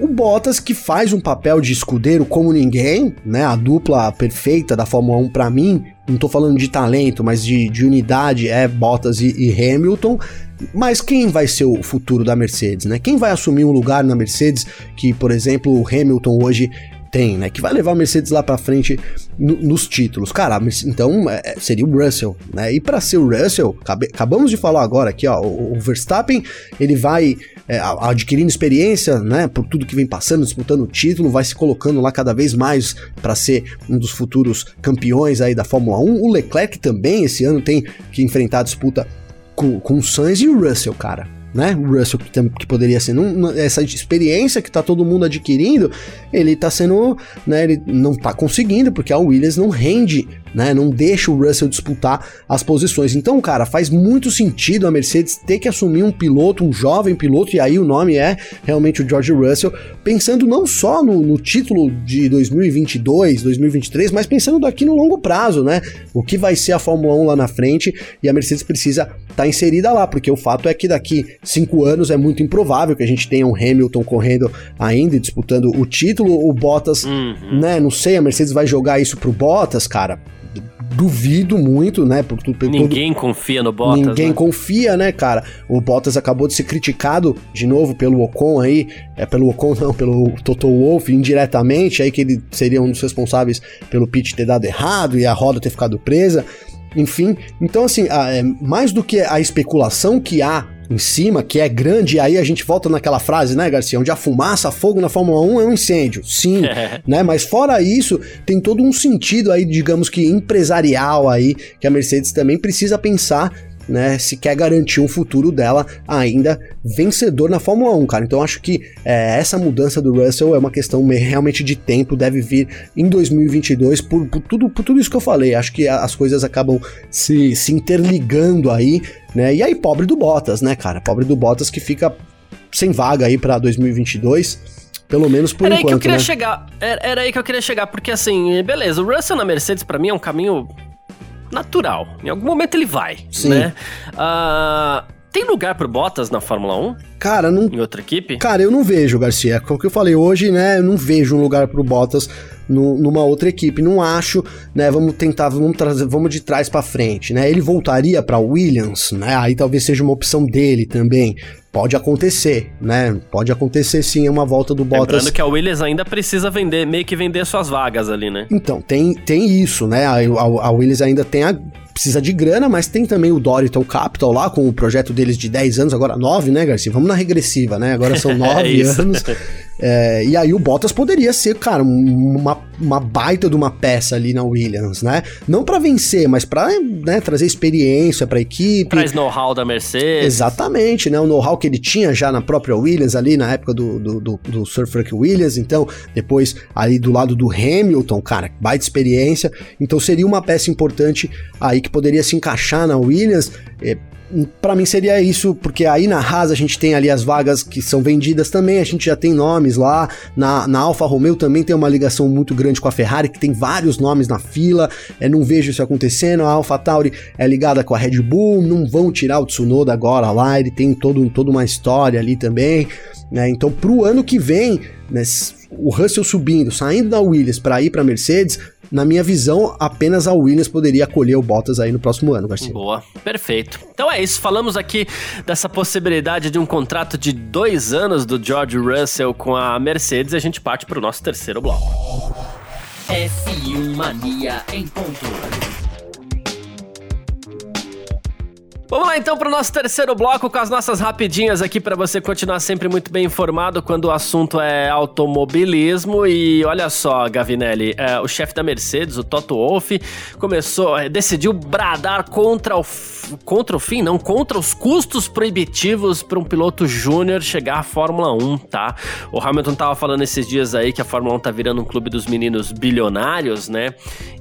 O Bottas, que faz um papel de escudeiro como ninguém, né? A dupla perfeita da Fórmula 1 para mim, não tô falando de talento, mas de, de unidade, é Bottas e, e, Hamilton. Mas quem vai ser o futuro da Mercedes, né? Quem vai assumir um lugar na Mercedes que, por exemplo, o Hamilton hoje tem, né? Que vai levar a Mercedes lá para frente no, nos títulos. Cara, então é, seria o Russell, né? E para ser o Russell, acabamos de falar agora aqui, ó, o, o Verstappen, ele vai é, adquirindo experiência, né? Por tudo que vem passando, disputando o título, vai se colocando lá cada vez mais para ser um dos futuros campeões aí da Fórmula 1. O Leclerc também esse ano tem que enfrentar a disputa com, com o Sainz e o Russell, cara né? O Russell que, tem, que poderia ser num, essa experiência que tá todo mundo adquirindo, ele tá sendo, né? Ele não tá conseguindo porque a Williams não rende né? Não deixa o Russell disputar as posições. Então, cara, faz muito sentido a Mercedes ter que assumir um piloto, um jovem piloto, e aí o nome é realmente o George Russell, pensando não só no, no título de 2022, 2023, mas pensando daqui no longo prazo, né? O que vai ser a Fórmula 1 lá na frente e a Mercedes precisa estar tá inserida lá, porque o fato é que daqui cinco anos é muito improvável que a gente tenha um Hamilton correndo ainda disputando o título, o Bottas, uhum. né? Não sei, a Mercedes vai jogar isso pro Bottas, cara duvido muito, né? Por, por, ninguém todo... confia no Bottas. Ninguém né? confia, né, cara? O Bottas acabou de ser criticado de novo pelo Ocon aí, é pelo Ocon não, pelo Toto Wolff indiretamente, aí que ele seria um dos responsáveis pelo pit ter dado errado e a roda ter ficado presa. Enfim, então assim, é, mais do que a especulação que há em cima, que é grande, e aí a gente volta naquela frase, né, Garcia, onde a fumaça, fogo na Fórmula 1 é um incêndio. Sim, né? Mas fora isso, tem todo um sentido aí, digamos que empresarial aí, que a Mercedes também precisa pensar né, se quer garantir um futuro dela ainda vencedor na Fórmula 1, cara. Então acho que é, essa mudança do Russell é uma questão realmente de tempo, deve vir em 2022 por, por, tudo, por tudo isso que eu falei. Acho que as coisas acabam se, se interligando aí, né? E aí, pobre do Bottas, né, cara? Pobre do Bottas que fica sem vaga aí para 2022. Pelo menos por era enquanto, aí que eu queria né? chegar. Era, era, aí que eu queria chegar, porque assim, beleza, o Russell na Mercedes para mim é um caminho natural. Em algum momento ele vai, Sim. né? Uh, tem lugar pro Bottas na Fórmula 1? Cara, não. Em outra equipe? Cara, eu não vejo, Garcia. Como que eu falei hoje, né? Eu não vejo um lugar pro Bottas no, numa outra equipe. Não acho, né? Vamos tentar, vamos trazer, vamos de trás para frente, né? Ele voltaria para Williams, né? Aí talvez seja uma opção dele também. Pode acontecer, né? Pode acontecer sim uma volta do Bottas. Lembrando que a Williams ainda precisa vender, meio que vender suas vagas ali, né? Então, tem, tem isso, né? A, a, a Williams ainda tem a precisa de grana, mas tem também o Doriton Capital lá, com o projeto deles de 10 anos, agora 9, né, Garcia? Vamos na regressiva, né? Agora são 9 é anos. É, e aí o Bottas poderia ser, cara, uma, uma baita de uma peça ali na Williams, né? Não para vencer, mas para né, trazer experiência para a equipe. Traz know-how da Mercedes. Exatamente, né? O know-how que ele tinha já na própria Williams ali na época do, do, do, do Sir Frank Williams, então depois ali do lado do Hamilton, cara, baita experiência. Então seria uma peça importante aí que poderia se encaixar na Williams. É, para mim seria isso, porque aí na Haas a gente tem ali as vagas que são vendidas também, a gente já tem nomes lá, na, na Alfa Romeo também tem uma ligação muito grande com a Ferrari, que tem vários nomes na fila, é, não vejo isso acontecendo, a Alfa Tauri é ligada com a Red Bull, não vão tirar o Tsunoda agora lá, ele tem todo, toda uma história ali também, né, então pro ano que vem, né, o Russell subindo, saindo da Williams para ir para Mercedes, na minha visão, apenas a Williams poderia acolher o Bottas aí no próximo ano, Garcia. Boa, perfeito. Então é isso, falamos aqui dessa possibilidade de um contrato de dois anos do George Russell com a Mercedes e a gente parte para o nosso terceiro bloco. F1 Mania em ponto. Vamos lá então para o nosso terceiro bloco com as nossas rapidinhas aqui para você continuar sempre muito bem informado quando o assunto é automobilismo. E olha só, Gavinelli, é, o chefe da Mercedes, o Toto Wolff, começou, é, decidiu bradar contra o contra o fim, não, contra os custos proibitivos para um piloto júnior chegar à Fórmula 1, tá? O Hamilton tava falando esses dias aí que a Fórmula 1 tá virando um clube dos meninos bilionários, né?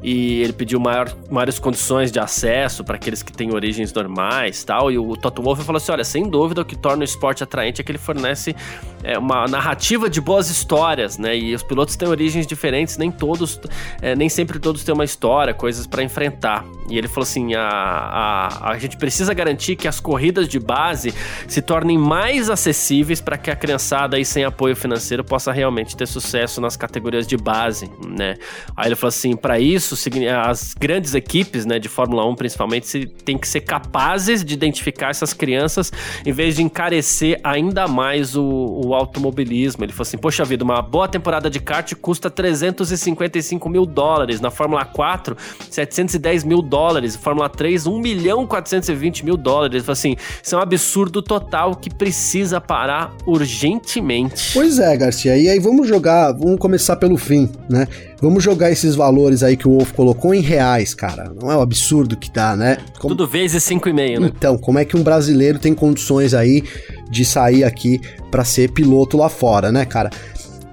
E ele pediu maior, maiores condições de acesso para aqueles que têm origens normais tal. E o Toto Wolff falou assim: olha, sem dúvida o que torna o esporte atraente é que ele fornece é, uma narrativa de boas histórias, né? E os pilotos têm origens diferentes, nem todos, é, nem sempre todos têm uma história, coisas para enfrentar. E ele falou assim: a, a, a gente precisa garantir que as corridas de base se tornem mais acessíveis para que a criançada aí sem apoio financeiro possa realmente ter sucesso nas categorias de base, né? Aí ele falou assim: para isso, as grandes equipes, né, de Fórmula 1 principalmente, tem que ser capazes de identificar essas crianças em vez de encarecer ainda mais o, o automobilismo. Ele falou assim: poxa vida, uma boa temporada de kart custa 355 mil dólares, na Fórmula 4, 710 mil dólares, Fórmula 3, 1 milhão 420 mil dólares. Ele falou assim: isso é um absurdo total que precisa parar urgentemente. Pois é, Garcia, e aí vamos jogar, vamos começar pelo fim, né? Vamos jogar esses valores aí que o Wolf colocou em reais, cara. Não é um absurdo que dá, né? Como... Tudo vezes 5,5, né? Então, como é que um brasileiro tem condições aí de sair aqui para ser piloto lá fora, né, cara?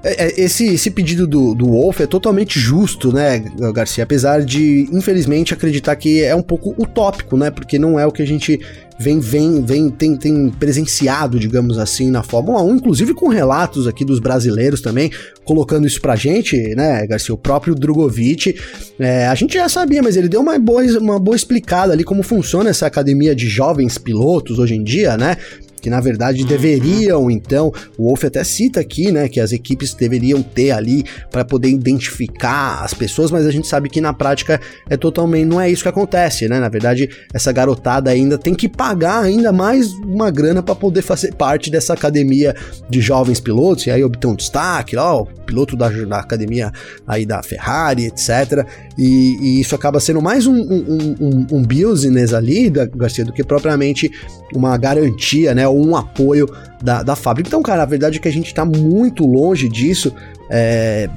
É, é, esse, esse pedido do, do Wolf é totalmente justo, né, Garcia? Apesar de, infelizmente, acreditar que é um pouco utópico, né? Porque não é o que a gente vem, vem, vem, tem, tem presenciado, digamos assim, na Fórmula 1, inclusive com relatos aqui dos brasileiros também, colocando isso pra gente, né, Garcia? O próprio Drogovic, é, a gente já sabia, mas ele deu uma boa, uma boa explicada ali como funciona essa academia de jovens pilotos hoje em dia, né? Que na verdade deveriam, então, o Wolf até cita aqui, né, que as equipes deveriam ter ali para poder identificar as pessoas, mas a gente sabe que na prática é totalmente não é isso que acontece, né? Na verdade, essa garotada ainda tem que pagar ainda mais uma grana para poder fazer parte dessa academia de jovens pilotos e aí obter um destaque, ó, piloto da, da academia aí da Ferrari, etc. E, e isso acaba sendo mais um, um, um, um business ali, da Garcia, do que propriamente uma garantia, né? Um apoio da, da fábrica. Então, cara, a verdade é que a gente tá muito longe disso. É,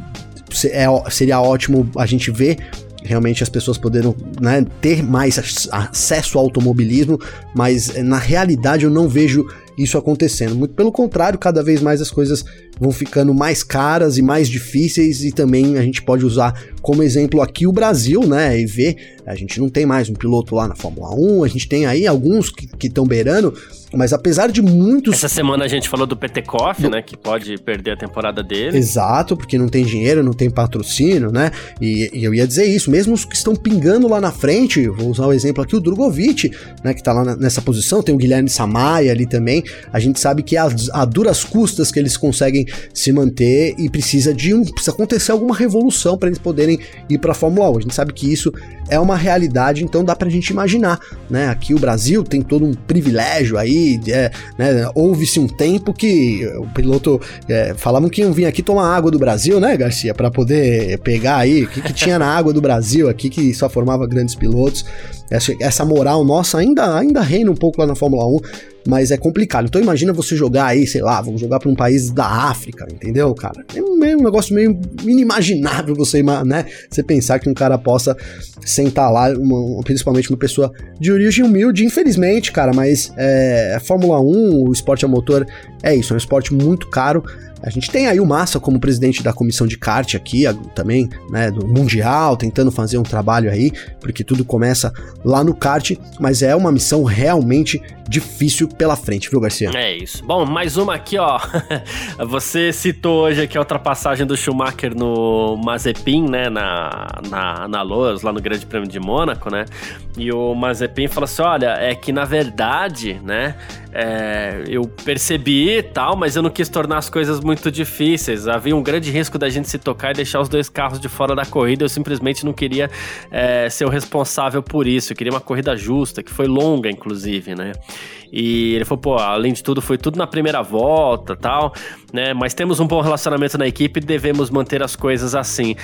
é, seria ótimo a gente ver realmente as pessoas poderem né, ter mais acesso ao automobilismo, mas na realidade eu não vejo isso acontecendo. Muito pelo contrário, cada vez mais as coisas vão ficando mais caras e mais difíceis e também a gente pode usar como exemplo aqui o Brasil, né, e ver, a gente não tem mais um piloto lá na Fórmula 1, a gente tem aí alguns que estão beirando, mas apesar de muitos... Essa semana a gente falou do Petekoff, do... né, que pode perder a temporada dele. Exato, porque não tem dinheiro, não tem patrocínio, né, e, e eu ia dizer isso, mesmo os que estão pingando lá na frente, vou usar o exemplo aqui, o Drogovic, né, que tá lá nessa posição, tem o Guilherme Samaia ali também, a gente sabe que é a duras custas que eles conseguem se manter e precisa de um precisa acontecer alguma revolução para eles poderem ir para a Fórmula 1. A gente sabe que isso é uma realidade, então dá para a gente imaginar, né? Aqui o Brasil tem todo um privilégio aí, é, né? houve-se um tempo que o piloto é, falavam que iam vir aqui tomar água do Brasil, né, Garcia, para poder pegar aí o que, que tinha na água do Brasil aqui que só formava grandes pilotos. Essa, essa moral nossa ainda ainda reina um pouco lá na Fórmula 1 mas é complicado. Então imagina você jogar aí, sei lá, vamos jogar para um país da África, entendeu, cara? É um, é um negócio meio inimaginável você, né? Você pensar que um cara possa sentar lá, uma, principalmente uma pessoa de origem humilde, infelizmente, cara, mas é, a Fórmula 1, o esporte a motor, é isso, é um esporte muito caro. A gente tem aí o Massa como presidente da comissão de kart aqui, também, né, do Mundial, tentando fazer um trabalho aí, porque tudo começa lá no kart, mas é uma missão realmente difícil pela frente, viu, Garcia? É isso. Bom, mais uma aqui, ó. Você citou hoje aqui a ultrapassagem do Schumacher no Mazepin, né, na, na, na Loas, lá no Grande Prêmio de Mônaco, né? E o Mazepin falou assim: olha, é que na verdade, né, é, eu percebi e tal, mas eu não quis tornar as coisas muito difíceis. Havia um grande risco da gente se tocar e deixar os dois carros de fora da corrida. Eu simplesmente não queria é, ser o responsável por isso. Eu queria uma corrida justa, que foi longa, inclusive, né? E ele falou, pô, além de tudo, foi tudo na primeira volta tal, né? Mas temos um bom relacionamento na equipe e devemos manter as coisas assim.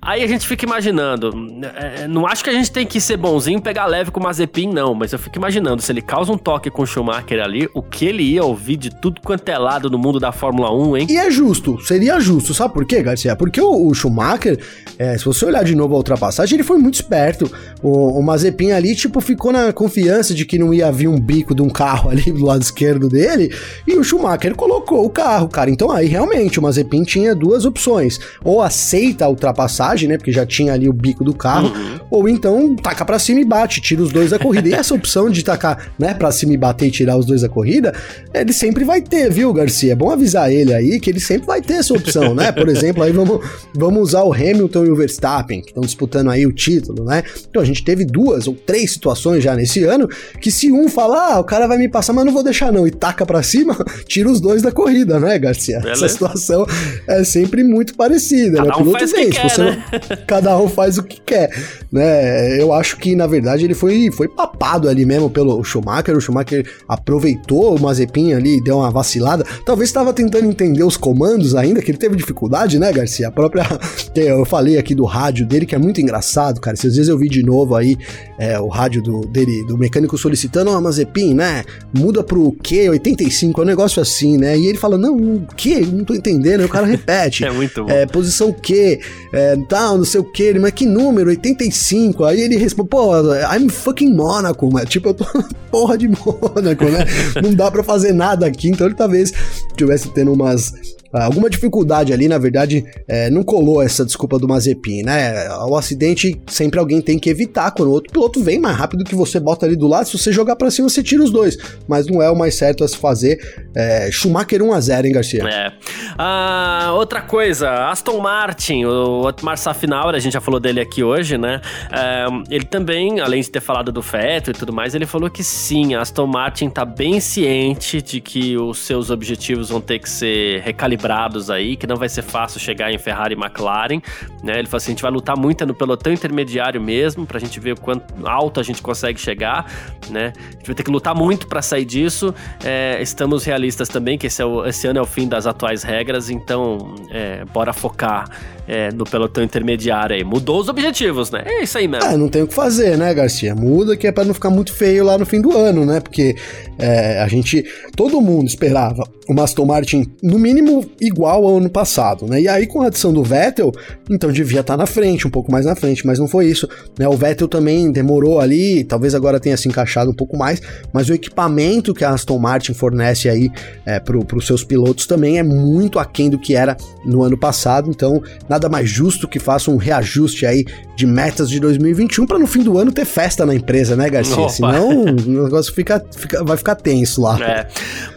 Aí a gente fica imaginando, é, não acho que a gente tem que ser bonzinho pegar leve com o Mazepin, não, mas eu fico imaginando, se ele causa um toque com o Schumacher ali, o que ele ia ouvir de tudo quanto é lado no mundo da Fórmula 1, hein? E é justo, seria justo, sabe por quê, Garcia? Porque o, o Schumacher, é, se você olhar de novo a ultrapassagem, ele foi muito esperto. O, o Mazepin ali, tipo, ficou na confiança de que não ia vir um bico de um carro carro ali do lado esquerdo dele e o Schumacher colocou o carro, cara. Então aí realmente o Mazepin tinha duas opções: ou aceita a ultrapassagem, né? Porque já tinha ali o bico do carro, uhum. ou então taca pra cima e bate, tira os dois da corrida. E essa opção de tacar, né, pra cima e bater e tirar os dois da corrida, ele sempre vai ter, viu, Garcia? É bom avisar ele aí que ele sempre vai ter essa opção, né? Por exemplo, aí vamos, vamos usar o Hamilton e o Verstappen, que estão disputando aí o título, né? Então a gente teve duas ou três situações já nesse ano que se um falar, ah, o cara vai me passar, mas não vou deixar não, e taca para cima, tira os dois da corrida, né, Garcia? Beleza. Essa situação é sempre muito parecida? Cada né? Um faz o que quer, né? Cada um faz o que quer, né? Eu acho que, na verdade, ele foi, foi papado ali mesmo pelo Schumacher, o Schumacher aproveitou o Mazepin ali, deu uma vacilada, talvez estava tentando entender os comandos ainda, que ele teve dificuldade, né, Garcia? A própria, eu falei aqui do rádio dele, que é muito engraçado, cara, se às vezes eu vi de novo aí é, o rádio do, dele, do mecânico solicitando, ó, oh, Mazepin, né, muda pro Q, 85, é um negócio assim, né? E ele fala, não, o Q? Não tô entendendo. Aí o cara repete. é muito bom. É, posição Q, é, tal, não sei o que. Ele, mas que número? 85. Aí ele responde, pô, I'm fucking Monaco, mas tipo, eu tô porra de Mônaco, né? não dá pra fazer nada aqui. Então ele talvez tivesse tendo umas alguma dificuldade ali, na verdade, é, não colou essa desculpa do Mazepin, né? O acidente sempre alguém tem que evitar. Quando o outro piloto vem mais rápido que você bota ali do lado, se você jogar para cima, você tira os dois. Mas não é o mais certo a se fazer. É, Schumacher 1x0, hein, Garcia? É. Ah, outra coisa, Aston Martin, o Otmar Safnauer, a gente já falou dele aqui hoje, né? É, ele também, além de ter falado do Feto e tudo mais, ele falou que sim, Aston Martin tá bem ciente de que os seus objetivos vão ter que ser recalibrados calibrados aí, que não vai ser fácil chegar em Ferrari e McLaren, né? Ele falou assim, a gente vai lutar muito no pelotão intermediário mesmo, pra gente ver o quanto alto a gente consegue chegar, né? A gente vai ter que lutar muito para sair disso. É, estamos realistas também, que esse, é o, esse, ano é o fim das atuais regras, então é, bora focar é, no pelotão intermediário aí. Mudou os objetivos, né? É isso aí mesmo. É, não tem o que fazer, né, Garcia? Muda que é pra não ficar muito feio lá no fim do ano, né? Porque é, a gente, todo mundo esperava o Aston Martin, no mínimo, igual ao ano passado, né? E aí, com a adição do Vettel, então devia estar tá na frente, um pouco mais na frente, mas não foi isso, né? O Vettel também demorou ali, talvez agora tenha se encaixado um pouco mais, mas o equipamento que a Aston Martin fornece aí é, para os seus pilotos também é muito aquém do que era no ano passado, então nada mais justo que faça um reajuste aí de metas de 2021 para no fim do ano ter festa na empresa, né, Garcia? Opa. Senão o negócio fica, fica, vai ficar tenso lá. É.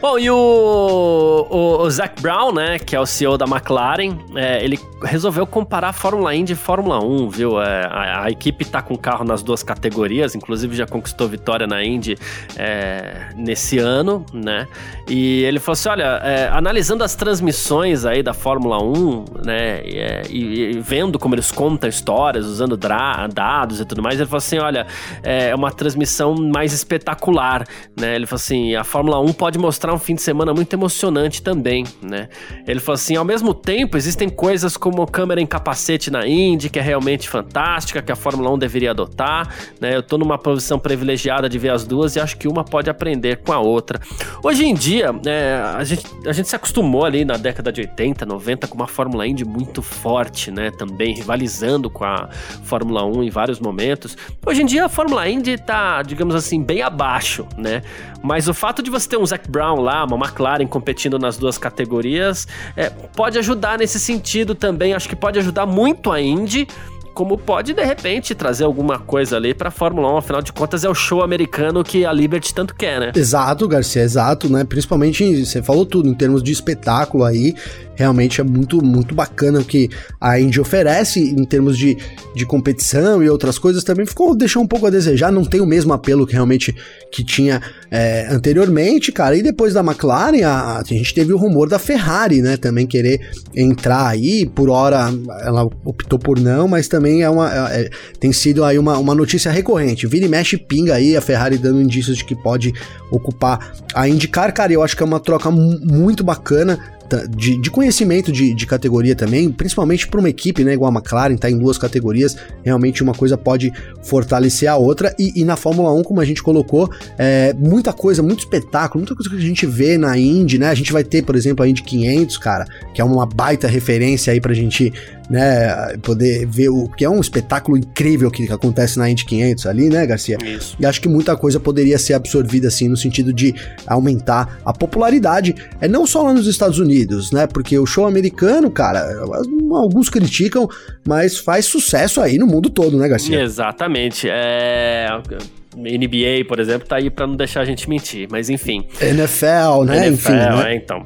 Bom, e o, o, o Zac Brown, né, que é o CEO da McLaren, é, ele resolveu comparar a Fórmula Indy e Fórmula 1, viu? É, a, a, equipe tá com carro nas duas categorias, inclusive já conquistou vitória na Indy é, nesse ano, né? E ele falou assim: olha, é, analisando as transmissões aí da Fórmula 1, né, é, e, e, vendo como eles contam histórias, usando dados e tudo mais, ele falou assim: olha, é uma transmissão mais espetacular, né? Ele falou assim: a Fórmula 1 pode mostrar um fim de semana muito emocionante também, né? Ele falou assim: ao mesmo tempo, existem coisas como câmera em capacete na Indy, que é realmente fantástica, que a Fórmula 1 deveria adotar. Né? Eu tô numa posição privilegiada de ver as duas e acho que uma pode aprender com a outra. Hoje em dia, é, a, gente, a gente se acostumou ali na década de 80, 90 com uma Fórmula Indy muito forte, né? Também rivalizando com a Fórmula 1 em vários momentos. Hoje em dia a Fórmula Indy tá, digamos assim, bem abaixo, né? Mas o fato de você ter um Zac Brown lá, uma McLaren competindo nas duas categorias, é, pode ajudar nesse sentido também. Acho que pode ajudar muito a Indy como pode de repente trazer alguma coisa ali para Fórmula 1, afinal de contas é o show americano que a Liberty tanto quer, né? Exato, Garcia, exato, né? Principalmente, você falou tudo em termos de espetáculo aí, realmente é muito, muito bacana o que a Indy oferece em termos de, de competição e outras coisas também ficou deixou um pouco a desejar, não tem o mesmo apelo que realmente que tinha é, anteriormente, cara. E depois da McLaren, a, a, gente teve o rumor da Ferrari, né, também querer entrar aí. Por hora, ela optou por não, mas também é uma é, é tem sido aí uma, uma notícia recorrente. Vira e mexe pinga aí a Ferrari dando indícios de que pode ocupar a IndyCar, cara. Eu acho que é uma troca muito bacana de, de conhecimento de, de, categoria também, principalmente para uma equipe, né, igual a McLaren, tá em duas categorias, realmente uma coisa pode fortalecer a outra. E, e na Fórmula 1, como a gente colocou, é, muita coisa, muito espetáculo, muita coisa que a gente vê na Indy, né? A gente vai ter, por exemplo, a Indy 500, cara, que é uma baita referência aí pra gente né, poder ver o que é um espetáculo incrível que acontece na Indy 500 ali, né, Garcia? Isso. E acho que muita coisa poderia ser absorvida assim no sentido de aumentar a popularidade, é não só lá nos Estados Unidos, né? Porque o show americano, cara, alguns criticam, mas faz sucesso aí no mundo todo, né, Garcia? Exatamente. É NBA, por exemplo, tá aí para não deixar a gente mentir, mas enfim. NFL, né? NFL, enfim, né? é, então.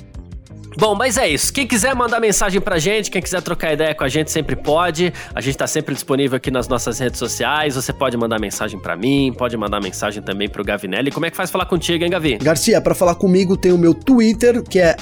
Bom, mas é isso. Quem quiser mandar mensagem pra gente, quem quiser trocar ideia com a gente, sempre pode. A gente tá sempre disponível aqui nas nossas redes sociais. Você pode mandar mensagem para mim, pode mandar mensagem também pro Gavinelli. Como é que faz falar contigo, hein, Gavi? Gacia, para falar comigo tem o meu Twitter, que é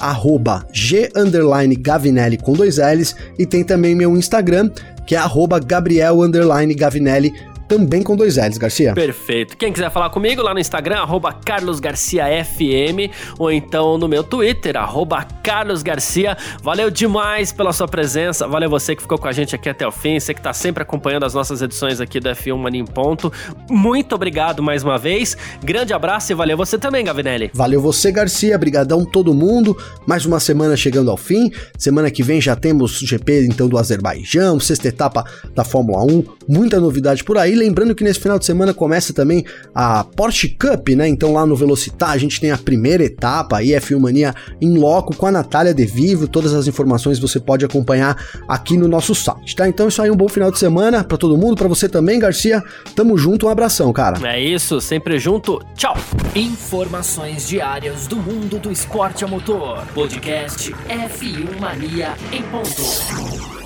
g_gavinelli com dois L's, e tem também meu Instagram, que é Gabriel_Gavinelli também com dois L's, Garcia. Perfeito. Quem quiser falar comigo lá no Instagram, arroba carlosgarciafm, ou então no meu Twitter, arroba carlosgarcia. Valeu demais pela sua presença, valeu você que ficou com a gente aqui até o fim, você que tá sempre acompanhando as nossas edições aqui do F1 Mania em Ponto. Muito obrigado mais uma vez, grande abraço e valeu você também, Gavinelli. Valeu você, Garcia, brigadão todo mundo, mais uma semana chegando ao fim, semana que vem já temos GP então do Azerbaijão, sexta etapa da Fórmula 1, muita novidade por aí, lembrando que nesse final de semana começa também a Porsche Cup, né? Então lá no Velocitar a gente tem a primeira etapa aí, F1 Mania em loco com a Natália De Vivo. Todas as informações você pode acompanhar aqui no nosso site, tá? Então isso aí, um bom final de semana para todo mundo, para você também, Garcia. Tamo junto, um abração, cara. É isso, sempre junto. Tchau. Informações diárias do mundo do esporte a motor. Podcast F1 Mania em ponto.